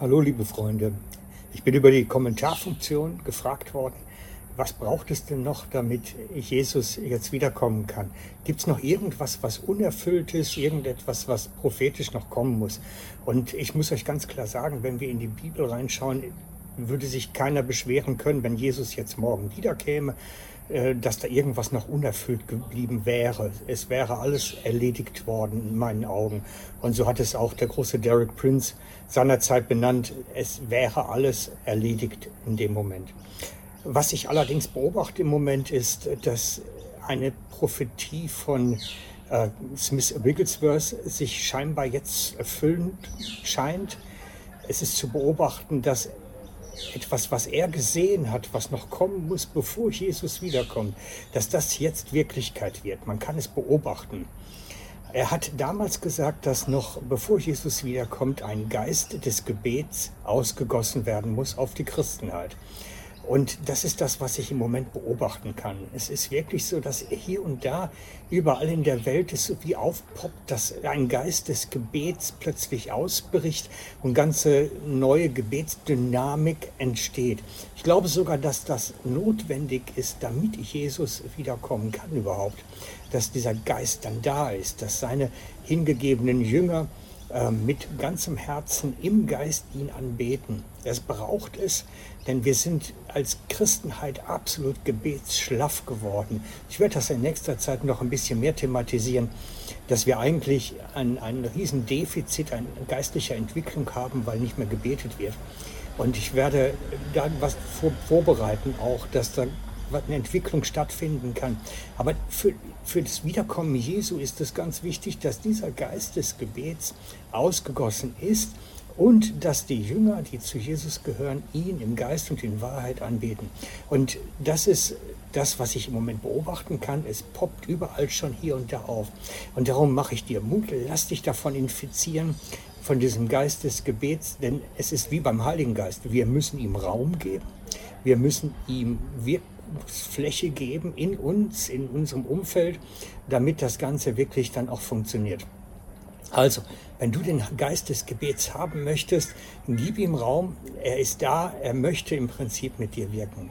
Hallo liebe Freunde, ich bin über die Kommentarfunktion gefragt worden, was braucht es denn noch, damit Jesus jetzt wiederkommen kann? Gibt es noch irgendwas, was unerfüllt ist, irgendetwas, was prophetisch noch kommen muss? Und ich muss euch ganz klar sagen, wenn wir in die Bibel reinschauen, würde sich keiner beschweren können, wenn Jesus jetzt morgen wiederkäme, äh, dass da irgendwas noch unerfüllt geblieben wäre. Es wäre alles erledigt worden in meinen Augen. Und so hat es auch der große Derek Prince seinerzeit benannt. Es wäre alles erledigt in dem Moment. Was ich allerdings beobachte im Moment ist, dass eine Prophetie von äh, Smith Wigglesworth sich scheinbar jetzt erfüllend scheint. Es ist zu beobachten, dass etwas, was er gesehen hat, was noch kommen muss, bevor Jesus wiederkommt, dass das jetzt Wirklichkeit wird. Man kann es beobachten. Er hat damals gesagt, dass noch bevor Jesus wiederkommt, ein Geist des Gebets ausgegossen werden muss auf die Christenheit. Und das ist das, was ich im Moment beobachten kann. Es ist wirklich so, dass hier und da überall in der Welt es so wie aufpoppt, dass ein Geist des Gebets plötzlich ausbricht und ganze neue Gebetsdynamik entsteht. Ich glaube sogar, dass das notwendig ist, damit Jesus wiederkommen kann überhaupt, dass dieser Geist dann da ist, dass seine hingegebenen Jünger mit ganzem Herzen im Geist ihn anbeten. Das braucht es, denn wir sind als Christenheit absolut gebetsschlaff geworden. Ich werde das in nächster Zeit noch ein bisschen mehr thematisieren, dass wir eigentlich ein, ein riesen Defizit an geistlicher Entwicklung haben, weil nicht mehr gebetet wird. Und ich werde da was vor, vorbereiten, auch, dass da eine Entwicklung stattfinden kann. Aber für, für das Wiederkommen Jesu ist es ganz wichtig, dass dieser Geist des Gebets ausgegossen ist und dass die Jünger, die zu Jesus gehören, ihn im Geist und in Wahrheit anbeten. Und das ist das, was ich im Moment beobachten kann. Es poppt überall schon hier und da auf. Und darum mache ich dir Mut, lass dich davon infizieren, von diesem Geist des Gebets, denn es ist wie beim Heiligen Geist. Wir müssen ihm Raum geben. Wir müssen ihm Wirkungsfläche geben in uns, in unserem Umfeld, damit das Ganze wirklich dann auch funktioniert. Also, wenn du den Geist des Gebets haben möchtest, gib ihm Raum. Er ist da. Er möchte im Prinzip mit dir wirken.